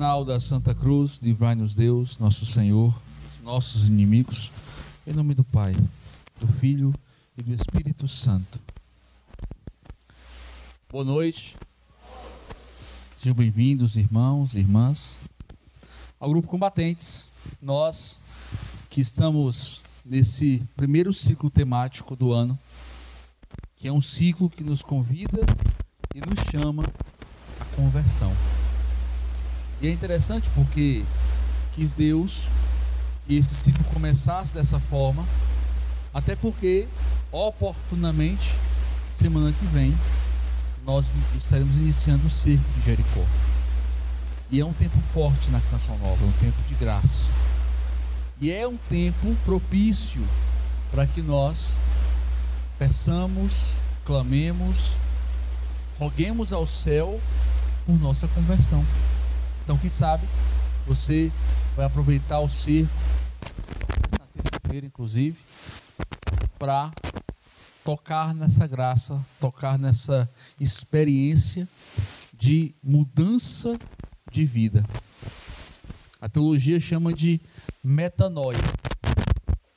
Sinal da Santa Cruz, livrai-nos Deus, nosso Senhor, dos nossos inimigos, em nome do Pai, do Filho e do Espírito Santo. Boa noite. Sejam bem-vindos, irmãos e irmãs, ao grupo Combatentes. Nós que estamos nesse primeiro ciclo temático do ano, que é um ciclo que nos convida e nos chama à conversão. E é interessante porque quis Deus que esse ciclo começasse dessa forma, até porque, oportunamente, semana que vem, nós estaremos iniciando o cerco de Jericó. E é um tempo forte na Canção Nova, é um tempo de graça. E é um tempo propício para que nós peçamos, clamemos, roguemos ao céu por nossa conversão. Então, quem sabe, você vai aproveitar o cerco, na terça-feira, inclusive, para tocar nessa graça, tocar nessa experiência de mudança de vida. A teologia chama de metanoia,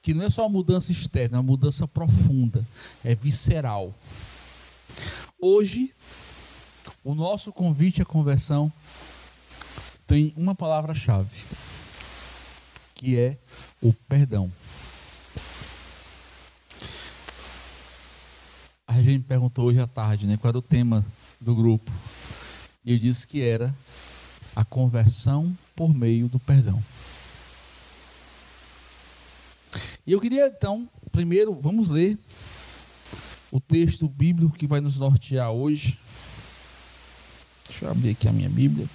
que não é só uma mudança externa, é uma mudança profunda, é visceral. Hoje, o nosso convite à conversão tem uma palavra-chave, que é o perdão. A gente perguntou hoje à tarde, né, qual era o tema do grupo. E eu disse que era a conversão por meio do perdão. E eu queria então, primeiro, vamos ler o texto bíblico que vai nos nortear hoje. Deixa eu abrir aqui a minha Bíblia.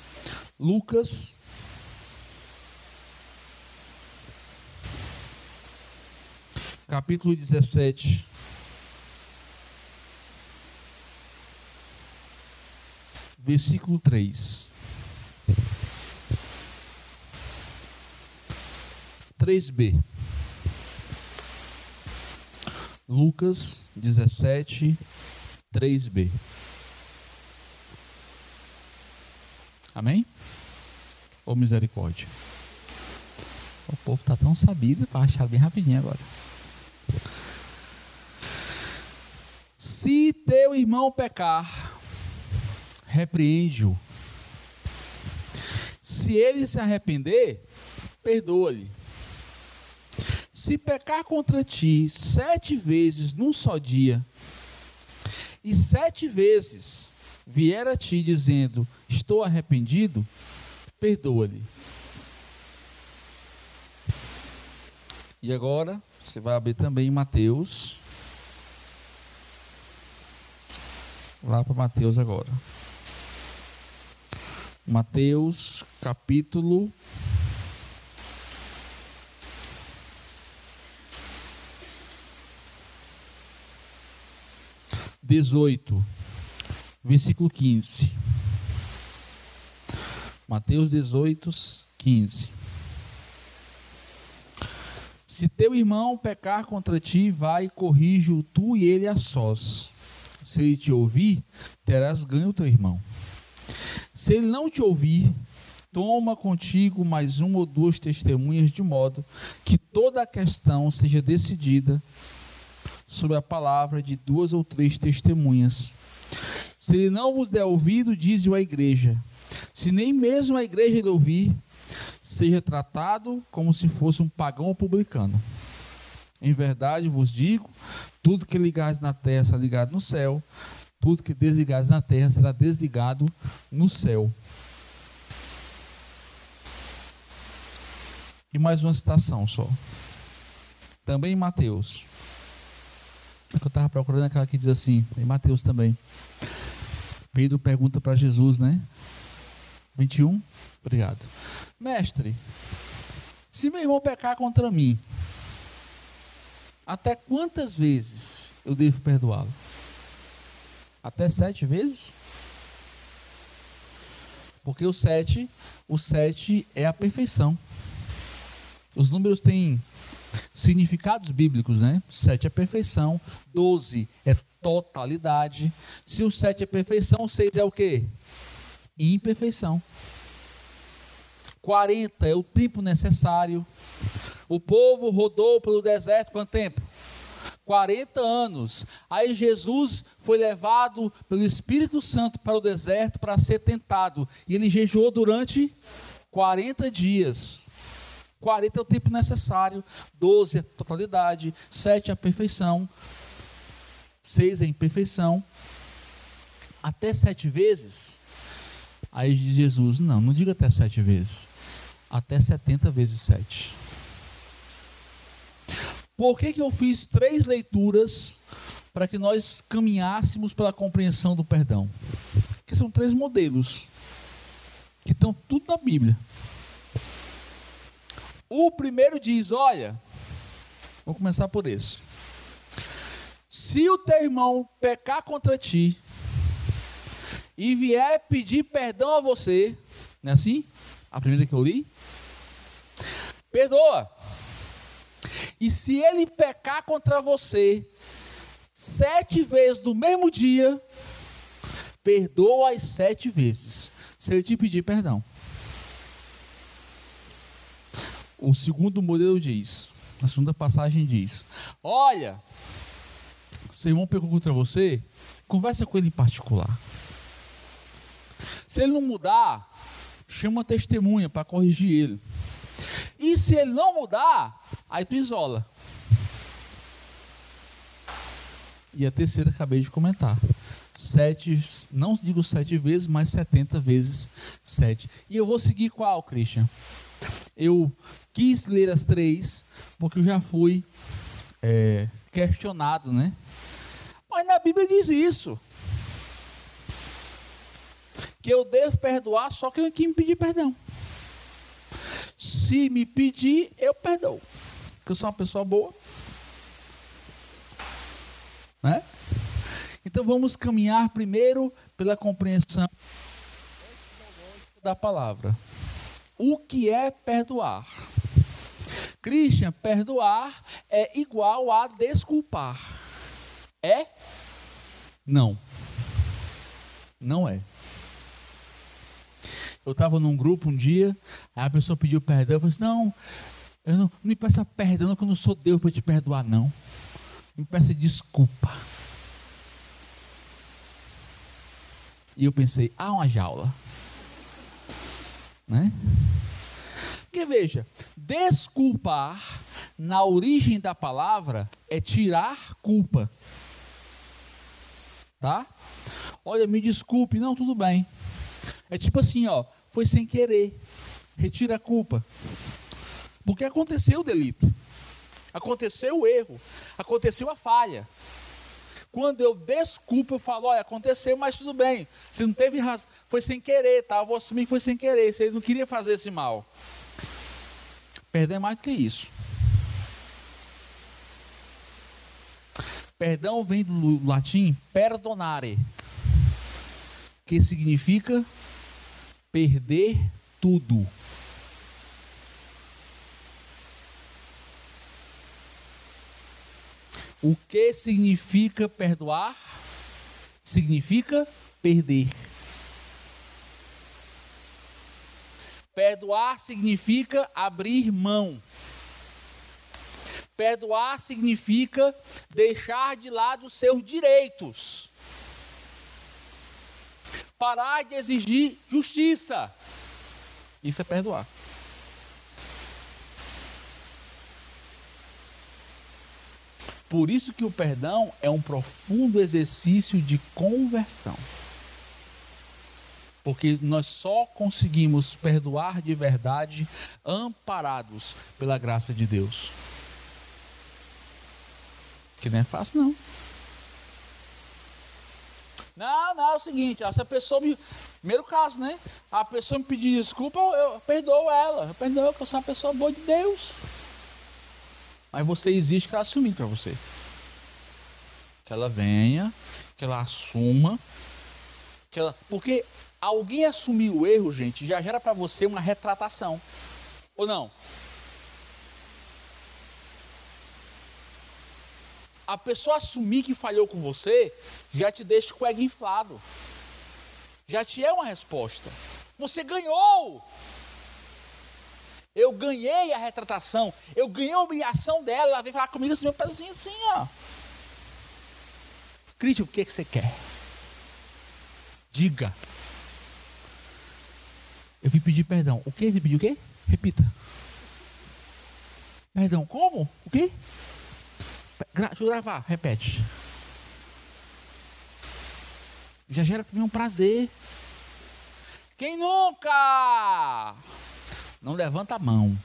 Lucas. Capítulo 17. Versículo 3. 3b. Lucas 17, 3b. Amém? Ou misericórdia? O povo está tão sabido para achar bem rapidinho agora. Se teu irmão pecar, repreende-o. Se ele se arrepender, perdoa-lhe. Se pecar contra ti sete vezes num só dia, e sete vezes vier a ti dizendo: Estou arrependido, perdoa-lhe. E agora, você vai abrir também Mateus. Lá para Mateus agora. Mateus capítulo dezoito versículo 15. Mateus 18, 15. Se teu irmão pecar contra ti, vai e corrige-o tu e ele a sós. Se ele te ouvir, terás ganho o teu irmão. Se ele não te ouvir, toma contigo mais uma ou duas testemunhas, de modo que toda a questão seja decidida sobre a palavra de duas ou três testemunhas. Se ele não vos der ouvido, diz-o à igreja. Se nem mesmo a igreja lhe ouvir, seja tratado como se fosse um pagão publicano. Em verdade vos digo: tudo que ligares na terra será ligado no céu, tudo que desligares na terra será desligado no céu. E mais uma citação só. Também em Mateus. É que eu estava procurando aquela que diz assim, em Mateus também. Pedro pergunta para Jesus, né? 21. Obrigado. Mestre, se meu irmão pecar contra mim, até quantas vezes eu devo perdoá-lo? Até sete vezes? Porque o sete, o sete é a perfeição. Os números têm significados bíblicos, né? Sete é perfeição, doze é totalidade. Se o sete é perfeição, o seis é o quê? Imperfeição. 40 é o tempo necessário. O povo rodou pelo deserto quanto tempo? 40 anos. Aí Jesus foi levado pelo Espírito Santo para o deserto para ser tentado. E ele jejuou durante 40 dias. 40 é o tempo necessário, 12 é a totalidade, 7 é a perfeição, 6 é a imperfeição. Até sete vezes. Aí diz Jesus: não, não diga até sete vezes, até 70 vezes sete. Por que, que eu fiz três leituras para que nós caminhássemos pela compreensão do perdão? Que são três modelos que estão tudo na Bíblia. O primeiro diz: olha, vou começar por esse. Se o teu irmão pecar contra ti e vier pedir perdão a você, não é assim? A primeira que eu li? Perdoa. E se ele pecar contra você sete vezes no mesmo dia, perdoa as sete vezes, se ele te pedir perdão. O segundo modelo diz, a segunda passagem diz: Olha, seu irmão pecou contra você, conversa com ele em particular. Se ele não mudar, chama testemunha para corrigir ele. E se ele não mudar, Aí tu isola. E a terceira acabei de comentar. Sete, não digo sete vezes, mas setenta vezes sete. E eu vou seguir qual, Christian? Eu quis ler as três, porque eu já fui é, questionado, né? Mas na Bíblia diz isso. Que eu devo perdoar só quem me pedir perdão. Se me pedir, eu perdoo que eu sou uma pessoa boa. Né? Então vamos caminhar primeiro pela compreensão da palavra. O que é perdoar? Christian, perdoar é igual a desculpar. É? Não. Não é. Eu estava num grupo um dia, aí a pessoa pediu perdão, eu falei assim, não, eu não, não me peça perdão, que eu não sou Deus para te perdoar, não. Me peça desculpa. E eu pensei, há uma jaula. Né? Porque veja, desculpar, na origem da palavra, é tirar culpa. Tá? Olha, me desculpe, não, tudo bem. É tipo assim, ó, foi sem querer. Retira a culpa. Porque aconteceu o delito, aconteceu o erro, aconteceu a falha. Quando eu desculpo, eu falo, olha, aconteceu, mas tudo bem. Você não teve razão, foi sem querer, tá? Eu vou assumir que foi sem querer. Você não queria fazer esse mal. Perdão é mais do que isso. Perdão vem do latim perdonare, que significa perder tudo. O que significa perdoar? Significa perder. Perdoar significa abrir mão. Perdoar significa deixar de lado seus direitos. Parar de exigir justiça. Isso é perdoar. Por isso que o perdão é um profundo exercício de conversão. Porque nós só conseguimos perdoar de verdade amparados pela graça de Deus. Que não é fácil, não. Não, não, é o seguinte, se a pessoa me. Primeiro caso, né? A pessoa me pedir desculpa, eu, eu perdoo ela. Eu perdoo, porque eu sou uma pessoa boa de Deus. Mas você exige que ela assumir para você. Que ela venha, que ela assuma. Que ela... Porque alguém assumir o erro, gente, já gera para você uma retratação. Ou não? A pessoa assumir que falhou com você já te deixa com o ego inflado. Já te é uma resposta. Você ganhou! Eu ganhei a retratação, eu ganhei a humilhação dela. Ela veio falar comigo assim, meu pezinho assim, ó. Cristian, o que, que você quer? Diga. Eu vim pedir perdão. O que? Ele pediu o quê? Repita. Perdão, como? O quê? Deixa eu gravar, repete. Já gera para mim um prazer. Quem nunca? Não levanta a mão.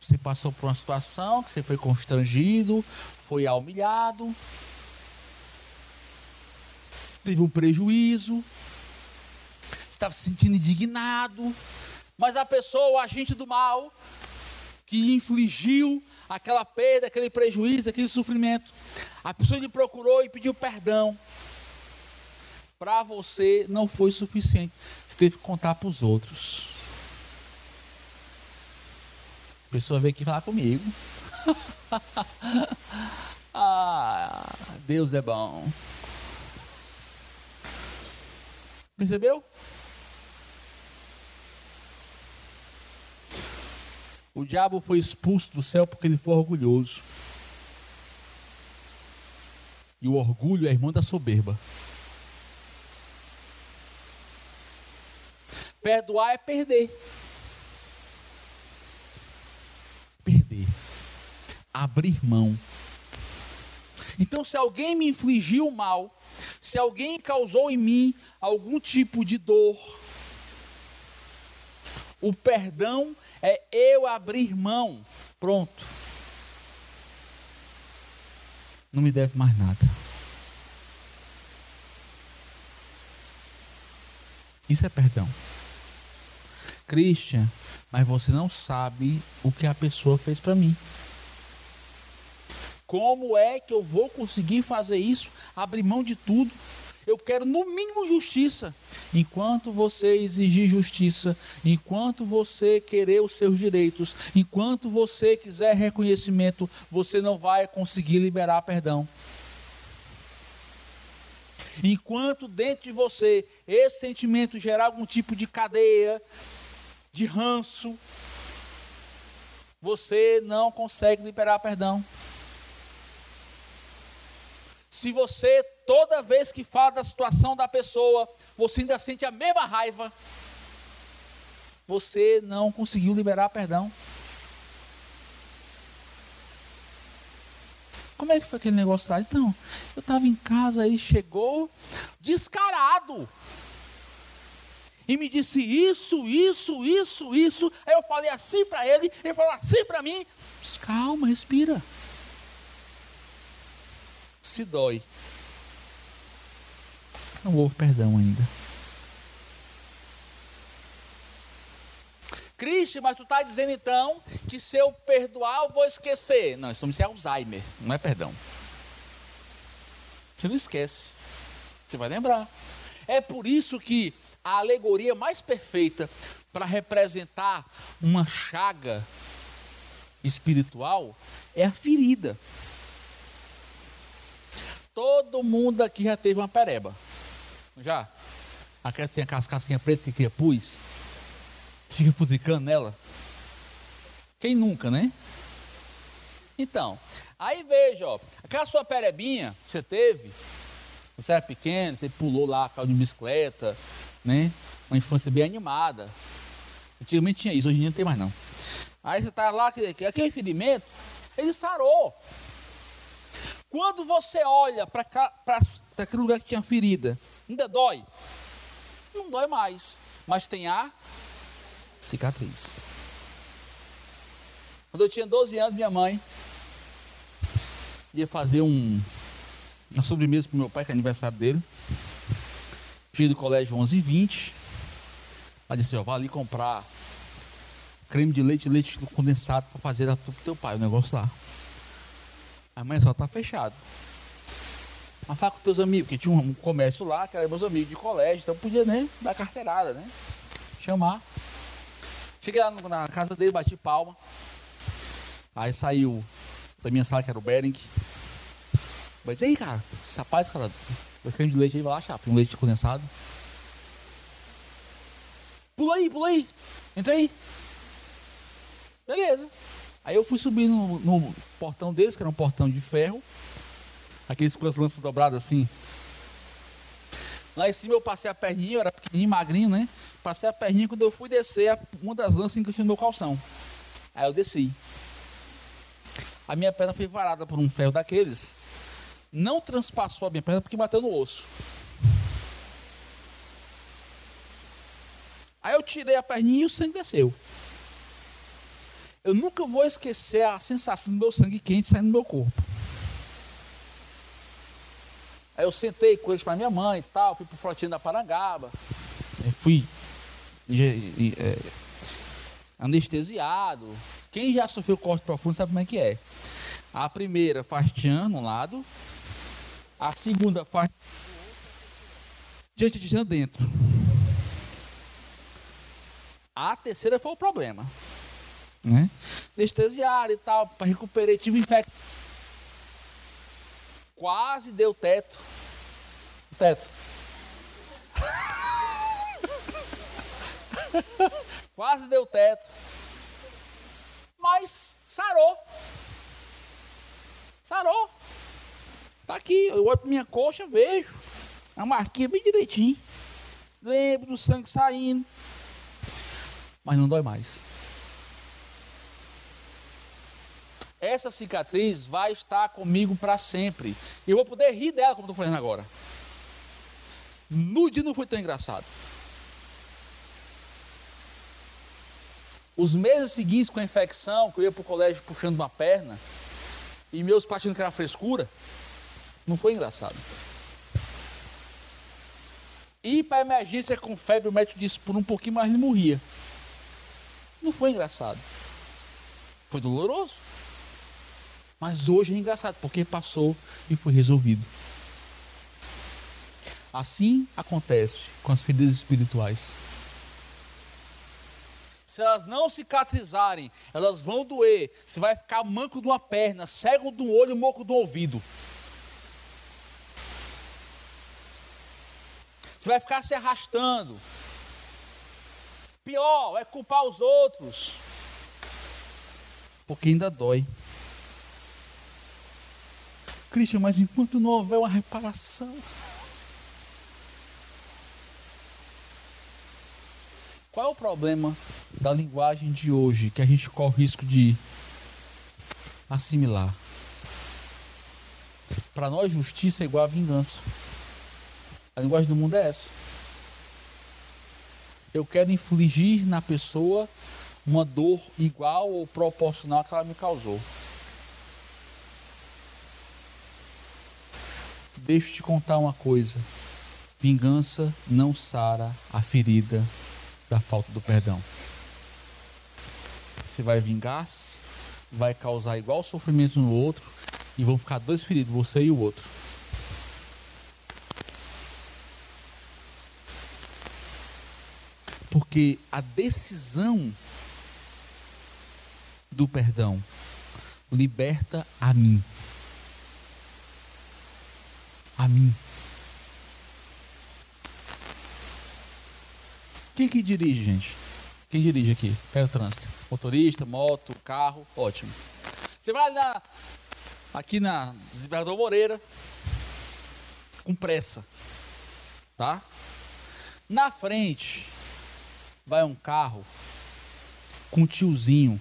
Você passou por uma situação que você foi constrangido, foi humilhado, teve um prejuízo, estava se sentindo indignado, mas a pessoa, o agente do mal, que infligiu aquela perda, aquele prejuízo, aquele sofrimento, a pessoa lhe procurou e pediu perdão. Para você não foi suficiente. Você teve que contar para os outros. A pessoa veio aqui falar comigo. ah, Deus é bom. Percebeu? O diabo foi expulso do céu porque ele foi orgulhoso. E o orgulho é irmão da soberba. Perdoar é perder. Perder. Abrir mão. Então, se alguém me infligiu mal, se alguém causou em mim algum tipo de dor, o perdão é eu abrir mão. Pronto. não me deve mais nada. Isso é perdão. Christian, mas você não sabe o que a pessoa fez para mim. Como é que eu vou conseguir fazer isso? Abrir mão de tudo. Eu quero no mínimo justiça. Enquanto você exigir justiça, enquanto você querer os seus direitos, enquanto você quiser reconhecimento, você não vai conseguir liberar perdão. Enquanto dentro de você esse sentimento gerar algum tipo de cadeia, de ranço, você não consegue liberar perdão. Se você, toda vez que fala da situação da pessoa, você ainda sente a mesma raiva, você não conseguiu liberar perdão. Como é que foi aquele negócio lá? Então, eu estava em casa, ele chegou descarado. E me disse isso, isso, isso, isso. Aí eu falei assim para ele, ele falou assim para mim. Calma, respira se dói. Não houve perdão ainda. Cristian, mas tu está dizendo então que se eu perdoar eu vou esquecer. Não, isso é Alzheimer, não é perdão. Você não esquece. Você vai lembrar. É por isso que a alegoria mais perfeita para representar uma chaga espiritual é a ferida. Todo mundo aqui já teve uma pereba. Já? Aquela assim, aquelas casquinhas pretas que cria pus. Fica fuzicando nela. Quem nunca, né? Então, aí veja, ó, aquela sua perebinha que você teve, você era pequeno, você pulou lá, caiu de bicicleta, né? Uma infância bem animada. Antigamente tinha isso, hoje em dia não tem mais não. Aí você tá lá, aquele ferimento, ele sarou. Quando você olha para aquele lugar que tinha ferida, ainda dói? Não dói mais, mas tem a cicatriz. Quando eu tinha 12 anos, minha mãe ia fazer um, uma sobremesa para meu pai, que é aniversário dele. Cheguei do colégio 11 h 20 Ela disse: Ó, vá ali comprar creme de leite, leite condensado para fazer para o teu pai, o negócio lá. Amanhã só tá fechado. Mas fala com teus amigos, que tinha um comércio lá, que eram meus amigos de colégio, então podia nem dar carteirada, né? Chamar. Cheguei lá na casa dele, bati palma. Aí saiu da minha sala, que era o Bering. Mas aí, cara, esse rapaz, cara, o creme de leite aí, vai lá, chapa, um leite condensado. Pula aí, pula aí. Entra aí. Beleza. Aí eu fui subir no, no portão deles, que era um portão de ferro. Aqueles com as lanças dobradas assim. Lá em cima eu passei a perninha, eu era pequenininho, magrinho, né? Passei a perninha, quando eu fui descer, uma das lanças encaixou no meu calção. Aí eu desci. A minha perna foi varada por um ferro daqueles. Não transpassou a minha perna porque bateu no osso. Aí eu tirei a perninha e o sangue desceu. Eu nunca vou esquecer a sensação do meu sangue quente saindo do meu corpo. Aí eu sentei com eles para minha mãe e tal, fui pro Frotinho da Parangaba. Fui é, anestesiado. Quem já sofreu corte profundo sabe como é que é. A primeira faz tchan no lado, a segunda faz diante de tchan dentro. A terceira foi o problema. Né? E tal, para recuperar, tive infecção Quase deu teto. Teto. Quase deu teto. Mas sarou. Sarou. Tá aqui, eu olho pra minha coxa, vejo. A marquinha bem direitinho. Lembro do sangue saindo. Mas não dói mais. Essa cicatriz vai estar comigo para sempre. E eu vou poder rir dela como estou fazendo agora. No dia não foi tão engraçado. Os meses seguintes com a infecção, que eu ia para o colégio puxando uma perna, e meus pais achando que era frescura, não foi engraçado. Ir para emergência com febre, o médico disse por um pouquinho, mas ele morria. Não foi engraçado. Foi doloroso. Mas hoje é engraçado, porque passou e foi resolvido. Assim acontece com as feridas espirituais. Se elas não cicatrizarem, elas vão doer. Você vai ficar manco de uma perna, cego de um olho, moco do ouvido. Você vai ficar se arrastando. Pior é culpar os outros. Porque ainda dói. Cristian, mas enquanto não houver uma reparação. Qual é o problema da linguagem de hoje que a gente corre o risco de assimilar? Para nós, justiça é igual a vingança. A linguagem do mundo é essa. Eu quero infligir na pessoa uma dor igual ou proporcional à que ela me causou. Deixa eu te contar uma coisa. Vingança não sara a ferida da falta do perdão. Você vai vingar-se, vai causar igual sofrimento no outro e vão ficar dois feridos, você e o outro. Porque a decisão do perdão liberta a mim a mim. Quem que dirige, gente? Quem dirige aqui? Pega o trânsito. Motorista, moto, carro, ótimo. Você vai na, aqui na Desembargador Moreira com pressa, tá? Na frente vai um carro com um tiozinho,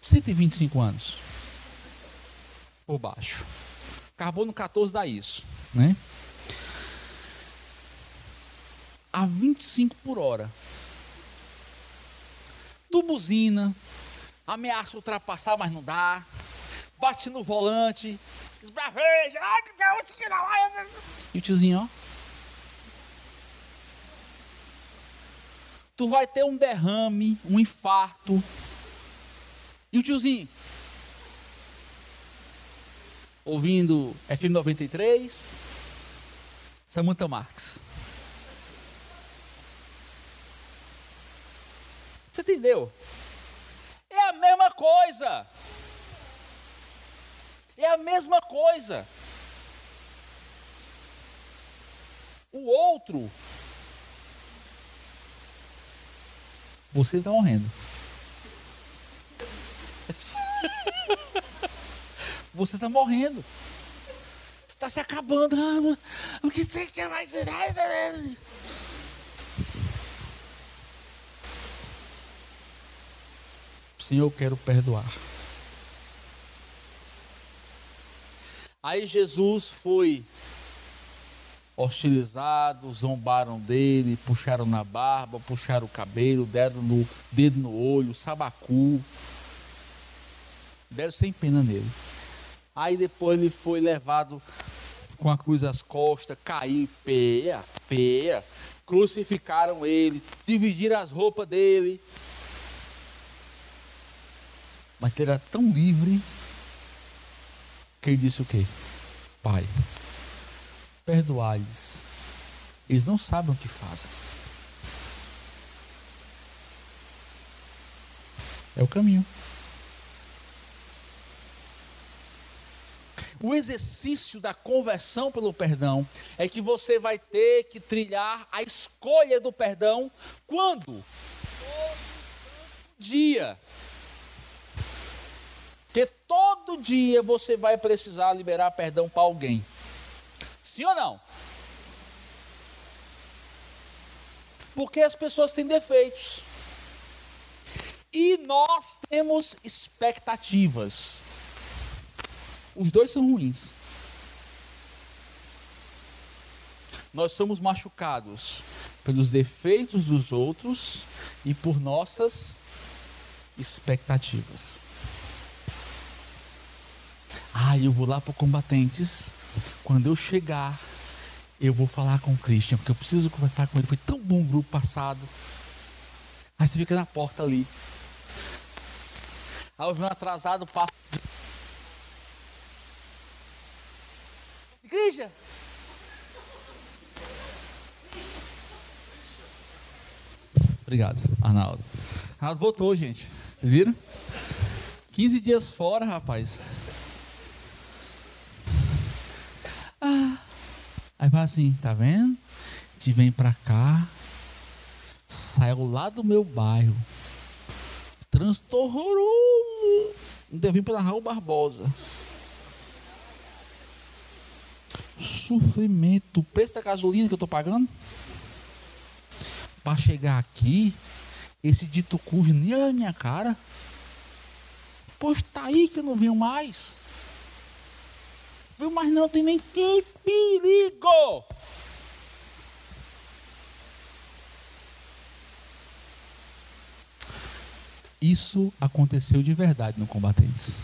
125 anos, por baixo. Carbono 14 dá isso, né? A 25 por hora. Do buzina, ameaça ultrapassar, mas não dá. Bate no volante, esbraveja, ai que Deus, que não E o tiozinho, ó. Tu vai ter um derrame, um infarto. E o tiozinho, ouvindo FM 93, Samantha Marques. Você entendeu? É a mesma coisa. É a mesma coisa. O outro Você está morrendo. Você está morrendo. Está se acabando. Ah, o que você quer mais? Senhor, eu quero perdoar. Aí Jesus foi hostilizado, zombaram dele, puxaram na barba, puxaram o cabelo, deram no dedo no olho, sabacu. Deram sem pena nele. Aí depois ele foi levado com a cruz às costas, caiu, peia, peia. Crucificaram ele, dividiram as roupas dele. Mas ele era tão livre que ele disse o quê? Pai, perdoai-lhes. Eles não sabem o que fazem. É o caminho. O exercício da conversão pelo perdão é que você vai ter que trilhar a escolha do perdão quando? Todo dia. Porque todo dia você vai precisar liberar perdão para alguém. Sim ou não? Porque as pessoas têm defeitos. E nós temos expectativas. Os dois são ruins. Nós somos machucados pelos defeitos dos outros e por nossas expectativas. Ah, eu vou lá para combatentes. Quando eu chegar, eu vou falar com o Christian, porque eu preciso conversar com ele. Foi tão bom o grupo passado. Aí você fica na porta ali. Aí eu vi um atrasado, passo. Christian! Obrigado, Arnaldo. Arnaldo voltou, gente. Vocês viram? 15 dias fora, rapaz. Ah. Aí fala assim, tá vendo? Te vem pra cá, saiu lá do meu bairro. Trânsito horroroso. Ainda vim pela Raul Barbosa. Sofrimento. O preço da gasolina que eu tô pagando? Para chegar aqui, esse dito cujo nem olha minha cara. Pois tá aí que eu não venho mais. Viu, mas não tem nem que perigo. Isso aconteceu de verdade no Combatentes.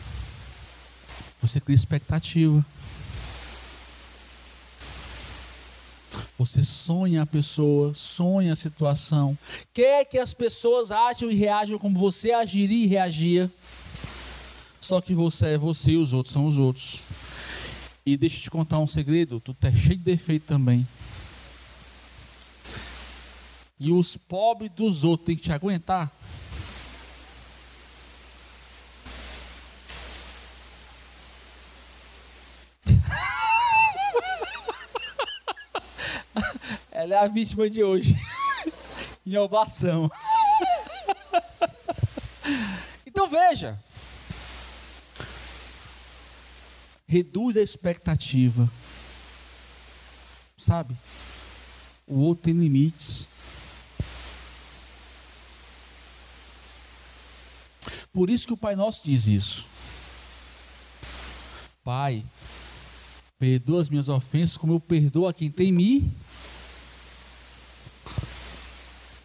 Você cria expectativa. Você sonha a pessoa, sonha a situação, quer que as pessoas ajam e reajam como você agiria e reagia. Só que você é você e os outros são os outros. E deixa eu te contar um segredo: tu tá cheio de defeito também. E os pobres dos outros têm que te aguentar. Ela é a vítima de hoje. em ovação. então veja. reduz a expectativa. Sabe? O outro tem limites. Por isso que o Pai Nosso diz isso. Pai, perdoa as minhas ofensas como eu perdoo a quem tem me.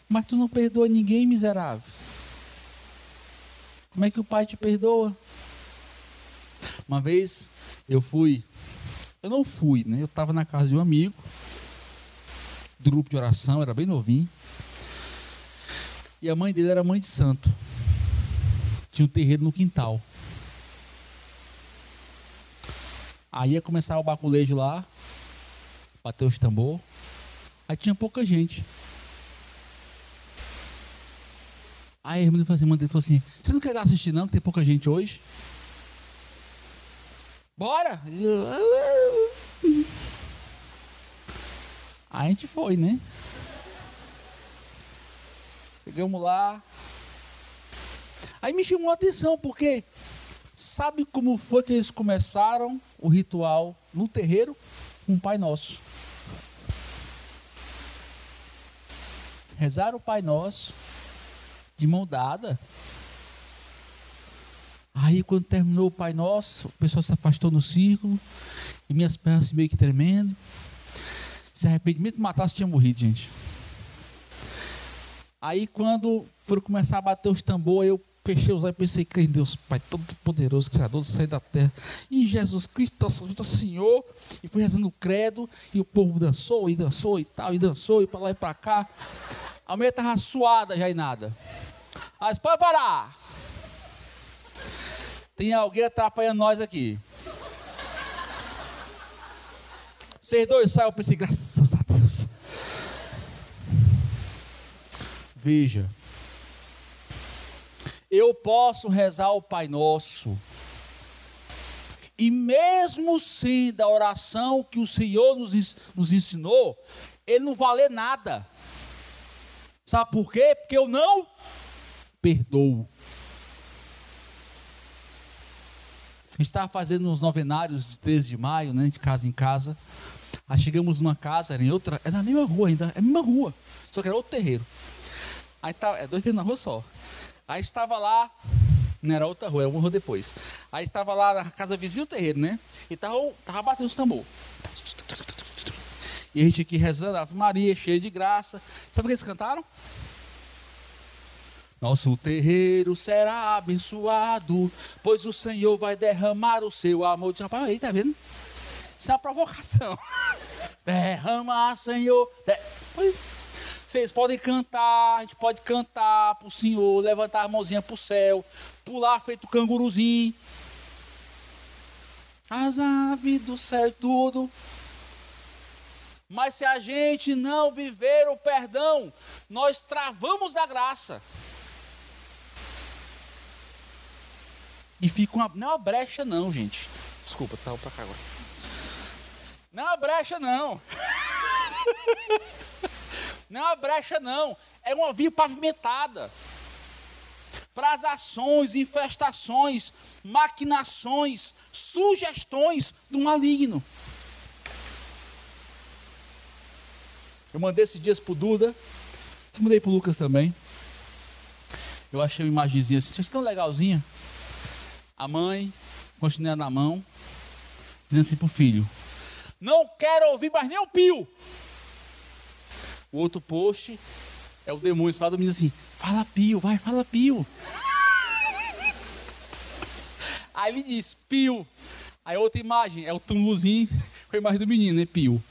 Mas tu não perdoa ninguém, miserável. Como é que o Pai te perdoa? Uma vez eu fui, eu não fui, né? Eu estava na casa de um amigo, do grupo de oração, era bem novinho. E a mãe dele era mãe de santo. Tinha um terreiro no quintal. Aí ia começar o baculejo lá, bater os tambor. Aí tinha pouca gente. Aí a irmã falou assim, falou assim, você não quer lá assistir não, que tem pouca gente hoje? Bora! Aí a gente foi, né? Chegamos lá. Aí me chamou a atenção, porque sabe como foi que eles começaram o ritual no terreiro? Com um Pai Nosso. Rezaram o Pai Nosso, de mão dada. Aí, quando terminou o Pai Nosso, o pessoal se afastou no círculo, e minhas pernas meio que tremendo. Se arrependimento matasse, tinha morrido, gente. Aí, quando foram começar a bater os tambores, eu fechei os olhos e pensei, em Deus, Pai Todo-Poderoso, Criador do e da terra, e Jesus Cristo, nosso Senhor, e fui rezando o credo, e o povo dançou, e dançou, e tal, e dançou, e para lá e para cá. A mulher estava suada já e nada. Mas pode parar. Tem alguém atrapalhando nós aqui. Vocês dois saiam, eu pensei, graças a Deus. Veja, eu posso rezar o Pai Nosso, e mesmo sendo a oração que o Senhor nos, nos ensinou, ele não vale nada. Sabe por quê? Porque eu não perdoo. A gente estava fazendo uns novenários de 13 de maio, né, de casa em casa. Aí chegamos numa casa, era em outra, é na mesma rua ainda, é a mesma rua, só que era outro terreiro. Aí tá, é dois terreiros na rua só. Aí estava lá, não era outra rua, era uma rua depois. Aí estava lá na casa vizinha do terreiro, né? E tava, tava batendo os tambor. E a gente aqui rezando, Ave Maria, cheia de graça. Sabe o que eles cantaram? Nosso terreiro será abençoado, pois o Senhor vai derramar o seu amor. Rapaz, aí, tá vendo? Isso é uma provocação. Derrama, Senhor. Vocês podem cantar, a gente pode cantar para o Senhor, levantar a mãozinha para o céu, pular feito canguruzinho. As aves do céu, tudo. Mas se a gente não viver o perdão, nós travamos a graça. E fica uma. Não é uma brecha, não, gente. Desculpa, tava pra cá agora. Não é uma brecha, não. Não é uma brecha, não. É uma via pavimentada. Para as ações, infestações, maquinações, sugestões do maligno. Eu mandei esses dias pro Duda. Eu mandei pro Lucas também. Eu achei uma imagenzinha assim, tão legalzinha. A mãe, continuando na mão, dizendo assim pro filho: Não quero ouvir mais nem o pio. O outro post é o demônio lá do menino assim: Fala pio, vai, fala pio. Aí ele diz: Pio. Aí outra imagem é o túmulozinho com a imagem do menino, né? Pio.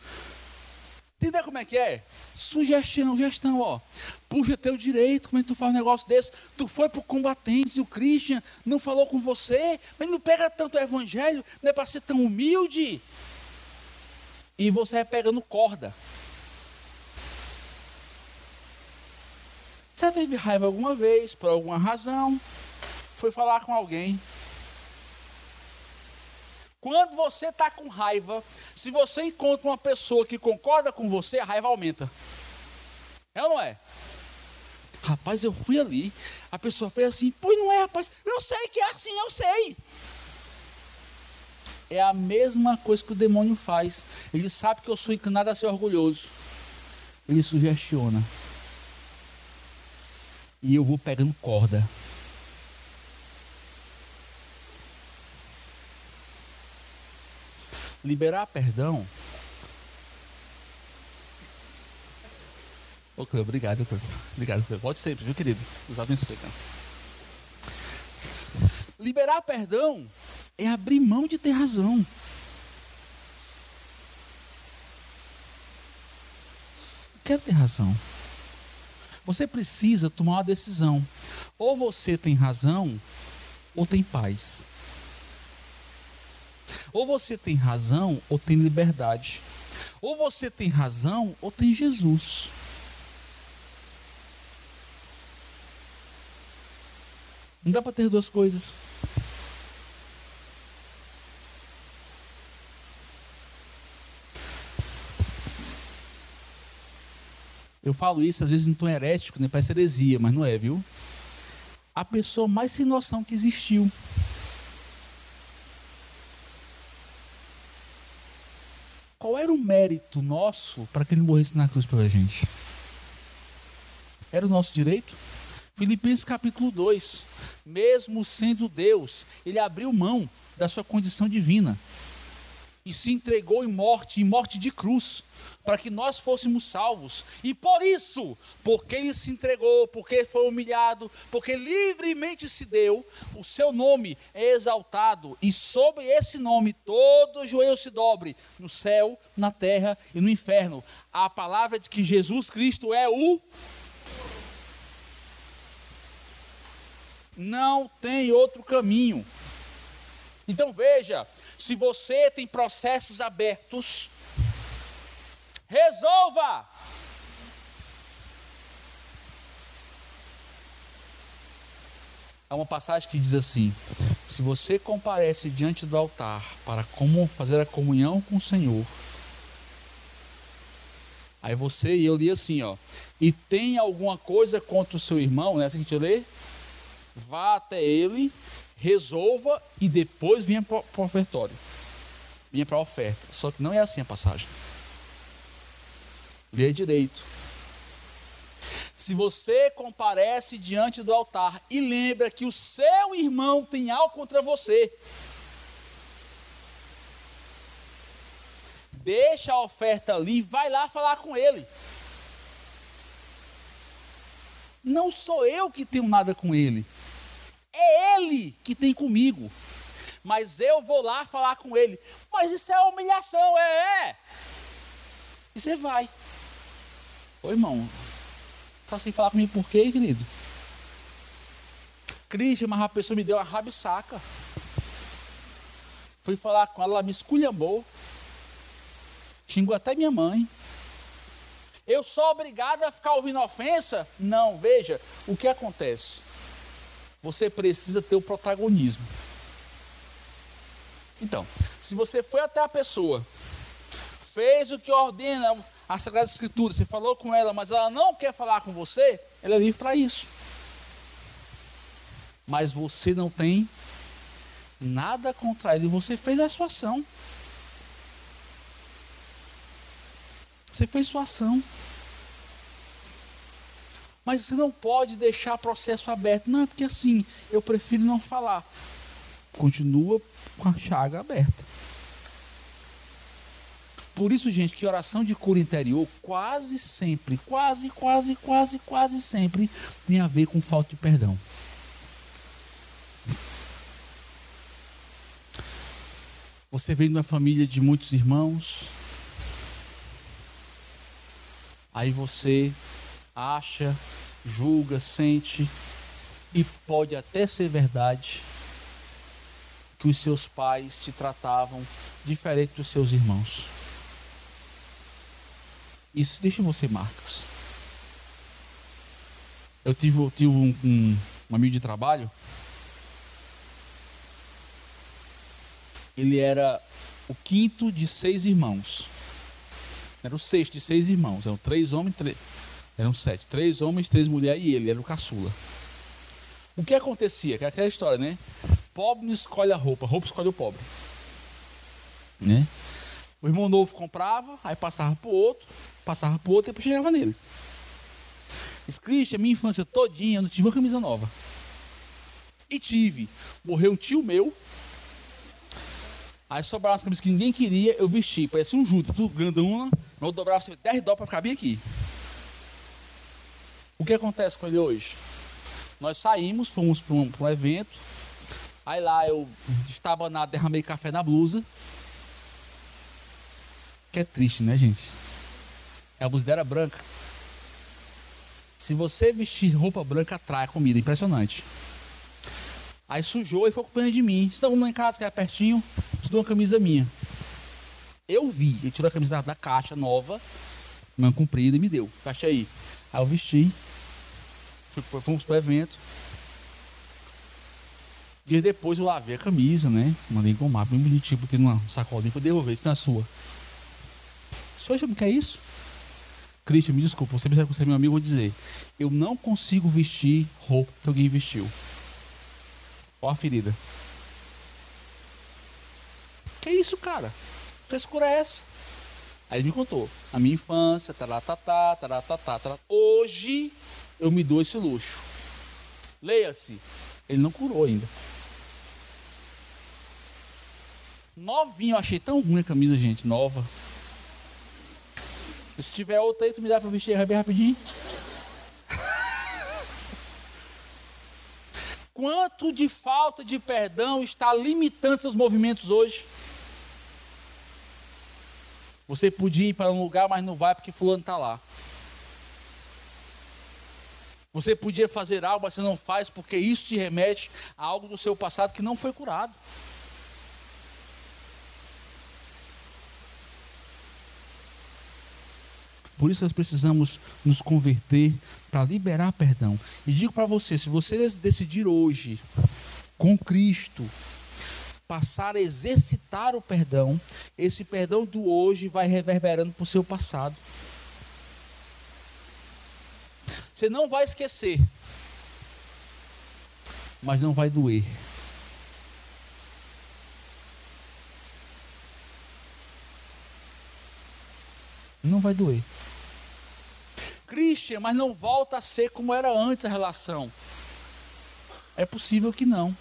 Entendeu como é que é? Sugestão, gestão, ó. Puxa teu direito, como é que tu faz um negócio desse? Tu foi pro combatente, o Christian não falou com você, mas não pega tanto o evangelho, não é para ser tão humilde. E você é pegando corda. Você teve raiva alguma vez, por alguma razão, foi falar com alguém, quando você está com raiva, se você encontra uma pessoa que concorda com você, a raiva aumenta. É ou não é? Rapaz, eu fui ali, a pessoa fez assim, pois não é, rapaz, eu sei que é assim, eu sei. É a mesma coisa que o demônio faz. Ele sabe que eu sou inclinado a ser orgulhoso. Ele sugestiona. E eu vou pegando corda. Liberar perdão. Ô, Cleo, obrigado, Cleo. Obrigado, Cleo. Pode sempre, viu, querido? Deus abençoe, cara. Liberar perdão é abrir mão de ter razão. Quero ter razão. Você precisa tomar uma decisão. Ou você tem razão, ou tem paz. Ou você tem razão ou tem liberdade. Ou você tem razão ou tem Jesus. Não dá para ter duas coisas. Eu falo isso às vezes em tom herético, né? parece heresia, mas não é, viu? A pessoa mais sem noção que existiu. Qual era o mérito nosso para que ele morresse na cruz pela gente? Era o nosso direito? Filipenses capítulo 2. Mesmo sendo Deus, ele abriu mão da sua condição divina e se entregou em morte, em morte de cruz, para que nós fôssemos salvos. E por isso, porque ele se entregou, porque foi humilhado, porque livremente se deu, o seu nome é exaltado, e sobre esse nome todo joelho se dobre, no céu, na terra e no inferno. A palavra de que Jesus Cristo é o não tem outro caminho. Então veja, se você tem processos abertos, resolva. Há uma passagem que diz assim: se você comparece diante do altar para como fazer a comunhão com o Senhor, aí você e eu li assim, ó, e tem alguma coisa contra o seu irmão, né? Assim que a gente lê, vá até ele resolva e depois vinha para o ofertório. Vinha para a oferta. Só que não é assim a passagem. Lê direito. Se você comparece diante do altar e lembra que o seu irmão tem algo contra você, deixa a oferta ali, vai lá falar com ele. Não sou eu que tenho nada com ele. É Ele que tem comigo. Mas eu vou lá falar com Ele. Mas isso é humilhação, é, é. E você vai. Ô irmão, está sem falar comigo por quê, querido? Cristian, mas a pessoa me deu uma rabisaca. Fui falar com ela, ela me esculhambou. Xingou até minha mãe. Eu sou obrigado a ficar ouvindo ofensa? Não, veja, o que acontece? Você precisa ter o protagonismo. Então, se você foi até a pessoa, fez o que ordena a Sagrada Escritura, você falou com ela, mas ela não quer falar com você, ela é livre para isso. Mas você não tem nada contra ele, você fez a sua ação. Você fez sua ação. Mas você não pode deixar processo aberto. Não, é porque assim, eu prefiro não falar. Continua com a chaga aberta. Por isso, gente, que oração de cura interior quase sempre, quase, quase, quase, quase sempre tem a ver com falta de perdão. Você vem de uma família de muitos irmãos, aí você acha, julga, sente, e pode até ser verdade que os seus pais te tratavam diferente dos seus irmãos. Isso deixa você marcas. Eu tive, eu tive um, um, um amigo de trabalho. Ele era o quinto de seis irmãos. Era o sexto de seis irmãos. Eram três homens, três, eram sete. Três homens, três mulheres e ele, era o caçula. O que acontecia? Que é aquela história, né? Pobre não escolhe a roupa, roupa escolhe o pobre. Né? O irmão novo comprava, aí passava pro outro, passava pro outro e depois chegava nele. Cristian, minha infância todinha, eu não tive uma camisa nova. E tive. Morreu um tio meu. Aí sobraram as camisas que ninguém queria, eu vesti. Parecia um juto, tudo grandona. Eu dobrava 10 dólares para ficar bem aqui. O que acontece com ele hoje? Nós saímos, fomos para um, um, evento. Aí lá eu estava na derramei café na blusa. Que é triste, né, gente? A blusa era branca. Se você vestir roupa branca, atrai a comida. Impressionante. Aí sujou e foi com de mim. Estamos lá em casa, que era pertinho. Estou uma camisa minha. Eu vi. Ele tirou a camisa da caixa nova, mão comprida, e me deu. Caixa aí. Aí eu vesti. Fomos pro evento. Dias depois eu lavei a camisa, né? Mandei engomar bem bonitinho, botei numa sacolinha fui devolver isso na sua. O senhor sabe o que é isso? Christian, me desculpa, você precisa ser meu amigo, vou dizer. Eu não consigo vestir roupa que alguém vestiu. Olha a ferida. Que isso, cara? Que escura é essa? Aí ele me contou. A minha infância, taratatá, taratatá, taratatá. Hoje eu me dou esse luxo. Leia-se. Ele não curou ainda. Novinho, eu achei tão ruim a camisa, gente, nova. Se tiver outra aí, tu me dá para vestir bem rapidinho. Quanto de falta de perdão está limitando seus movimentos hoje? Você podia ir para um lugar, mas não vai porque fulano está lá. Você podia fazer algo, mas você não faz porque isso te remete a algo do seu passado que não foi curado. Por isso nós precisamos nos converter para liberar perdão. E digo para você, se você decidir hoje com Cristo passar a exercitar o perdão, esse perdão do hoje vai reverberando para o seu passado. Você não vai esquecer, mas não vai doer. Não vai doer. Christian, mas não volta a ser como era antes a relação. É possível que não.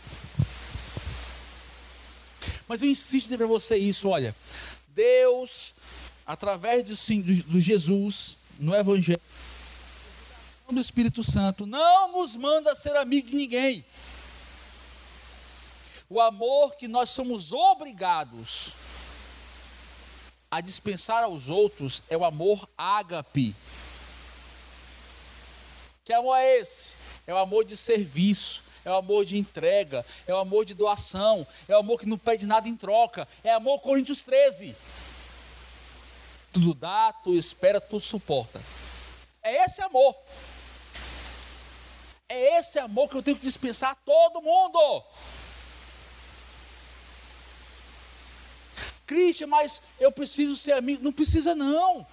Mas eu insisto para você isso, olha, Deus, através do, do, do Jesus, no Evangelho, do Espírito Santo, não nos manda ser amigo de ninguém. O amor que nós somos obrigados a dispensar aos outros é o amor ágape. Que amor é esse? É o amor de serviço, é o amor de entrega, é o amor de doação, é o amor que não pede nada em troca, é amor Coríntios 13. Tudo dá, tudo espera, tudo suporta. É esse amor. É esse amor que eu tenho que dispensar a todo mundo. Cristian, mas eu preciso ser amigo. Não precisa, não.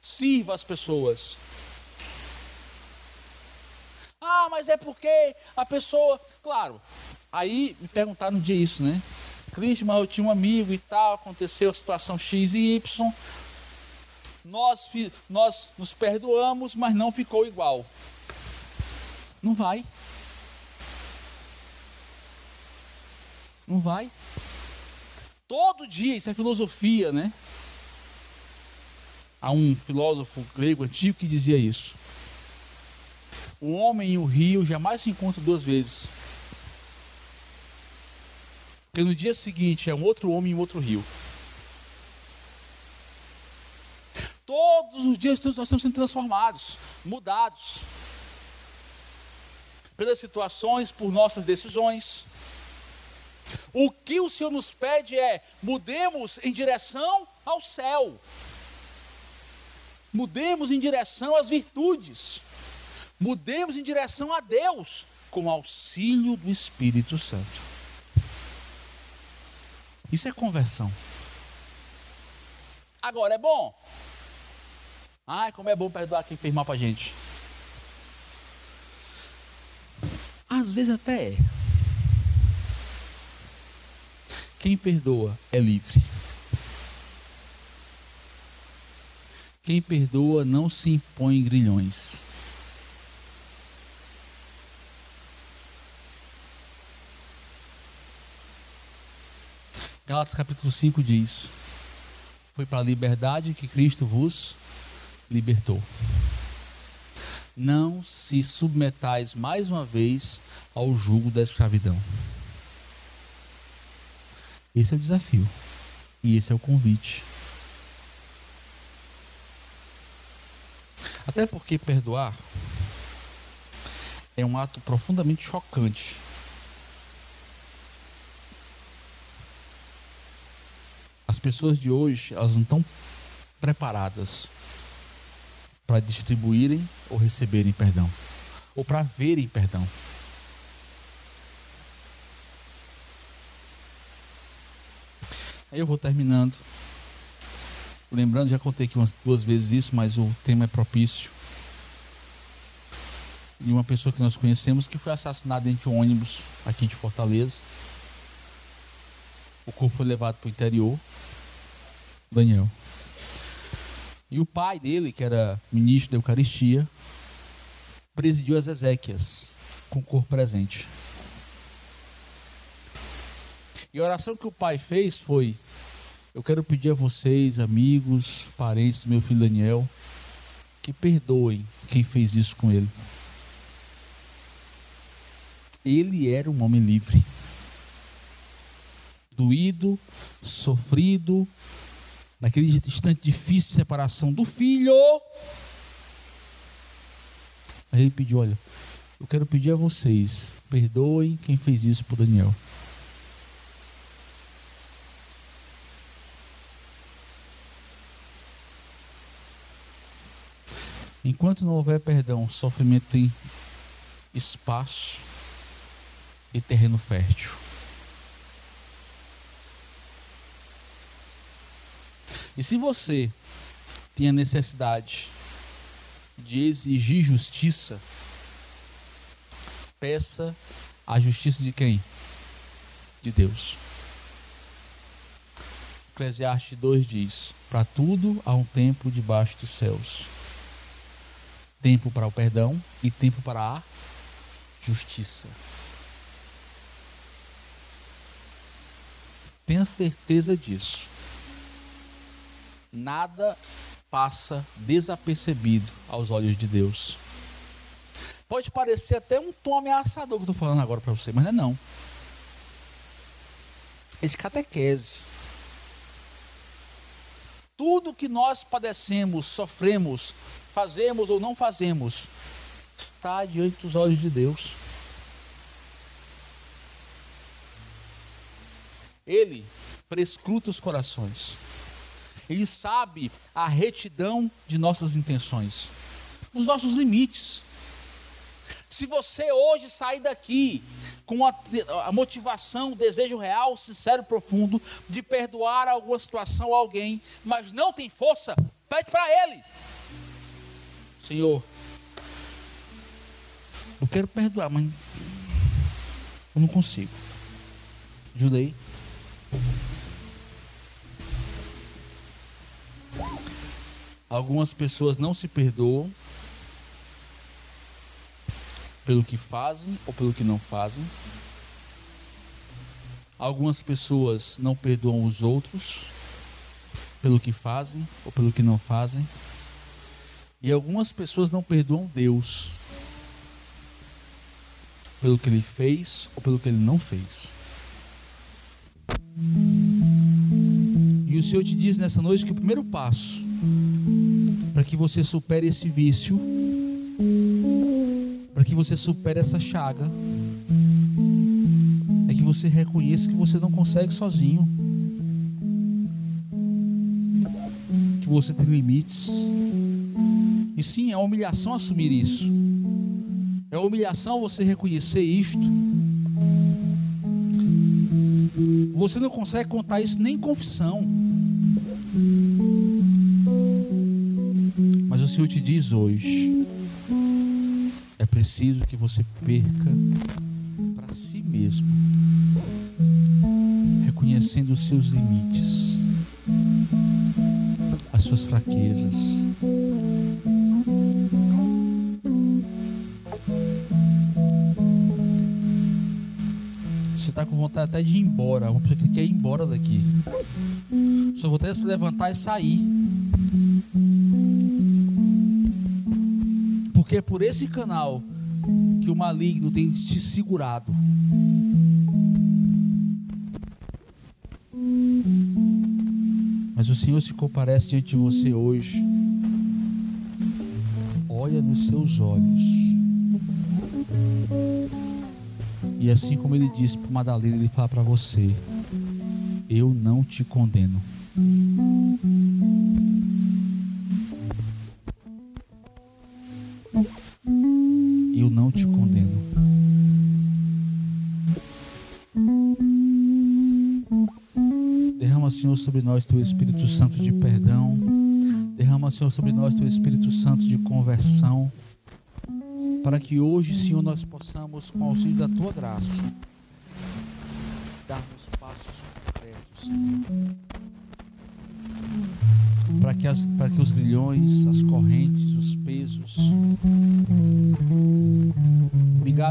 Sirva as pessoas. Ah, mas é porque a pessoa. Claro, aí me perguntaram um dia isso, né? Cristo, mas eu tinha um amigo e tal, aconteceu a situação X e Y. Nós, nós nos perdoamos, mas não ficou igual. Não vai. Não vai. Todo dia, isso é filosofia, né? Há um filósofo grego antigo que dizia isso. O homem e o rio jamais se encontram duas vezes. Porque no dia seguinte é um outro homem e um outro rio. Todos os dias nós estamos sendo transformados, mudados. Pelas situações, por nossas decisões. O que o Senhor nos pede é: mudemos em direção ao céu. Mudemos em direção às virtudes. Mudemos em direção a Deus com auxílio do Espírito Santo. Isso é conversão. Agora é bom. Ai, como é bom perdoar quem fez mal pra gente. Às vezes até é. Quem perdoa é livre. Quem perdoa não se impõe grilhões. Gálatas capítulo 5 diz: Foi para a liberdade que Cristo vos libertou. Não se submetais mais uma vez ao jugo da escravidão. Esse é o desafio. E esse é o convite. Até porque perdoar é um ato profundamente chocante As pessoas de hoje, elas não estão preparadas para distribuírem ou receberem perdão, ou para verem perdão. Aí eu vou terminando. lembrando, já contei aqui umas duas vezes isso, mas o tema é propício. De uma pessoa que nós conhecemos que foi assassinada dentro de um ônibus aqui de Fortaleza. O corpo foi levado para o interior. Daniel. E o pai dele, que era ministro da Eucaristia, presidiu as Ezequias com o corpo presente. E a oração que o pai fez foi: Eu quero pedir a vocês, amigos, parentes do meu filho Daniel, que perdoem quem fez isso com ele. Ele era um homem livre, doído, sofrido, naquele instante difícil de separação do filho. Aí ele pediu: Olha, eu quero pedir a vocês, perdoem quem fez isso por Daniel. Enquanto não houver perdão, sofrimento tem espaço e terreno fértil. E se você tem a necessidade de exigir justiça, peça a justiça de quem? De Deus. Eclesiastes 2 diz: Para tudo há um tempo debaixo dos céus tempo para o perdão e tempo para a justiça. Tenha certeza disso. Nada passa desapercebido aos olhos de Deus. Pode parecer até um tom ameaçador que eu estou falando agora para você, mas não é não. É de catequese. Tudo que nós padecemos, sofremos, fazemos ou não fazemos, está diante dos olhos de Deus. Ele prescruta os corações. Ele sabe a retidão de nossas intenções, os nossos limites. Se você hoje sair daqui com a, a, motivação, o desejo real, sincero, profundo de perdoar alguma situação a alguém, mas não tem força, pede para Ele. Senhor, eu quero perdoar, mas eu não consigo. Ajuda aí. Algumas pessoas não se perdoam pelo que fazem ou pelo que não fazem. Algumas pessoas não perdoam os outros pelo que fazem ou pelo que não fazem. E algumas pessoas não perdoam Deus pelo que ele fez ou pelo que ele não fez. E o Senhor te diz nessa noite que o primeiro passo para que você supere esse vício, para que você supere essa chaga, é que você reconheça que você não consegue sozinho, que você tem limites e sim, é humilhação assumir isso. É humilhação você reconhecer isto. Você não consegue contar isso nem em confissão. Diz hoje: é preciso que você perca para si mesmo, reconhecendo os seus limites, as suas fraquezas. está com vontade até de ir embora. Uma pessoa que quer ir embora daqui. Só vou até se levantar e sair. Porque é por esse canal que o maligno tem te segurado. Mas o Senhor se comparece diante de você hoje. Olha nos seus olhos e assim como ele disse para Madalena, ele fala para você: Eu não te condeno. Eu não te condeno. Derrama, Senhor, sobre nós teu Espírito Santo de perdão. Derrama, Senhor, sobre nós teu Espírito Santo de conversão. Para que hoje, Senhor, nós possamos, com o auxílio da tua graça, darmos passos concretos, Senhor. Para que, as, para que os grilhões, as correntes,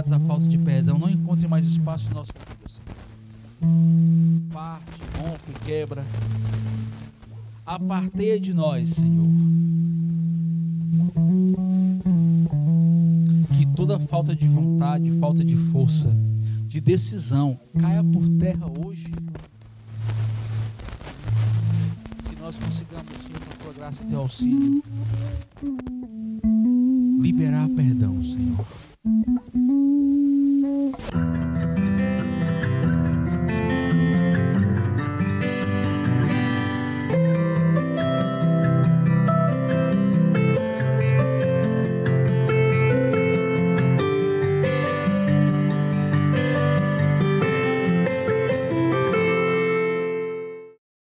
ligados à falta de perdão não encontrem mais espaço nossa vida, Senhor. Parte, rompe, quebra. Aparteia de nós, Senhor. Que toda falta de vontade, falta de força, de decisão caia por terra hoje. Que nós consigamos, Senhor, com a tua graça e teu auxílio,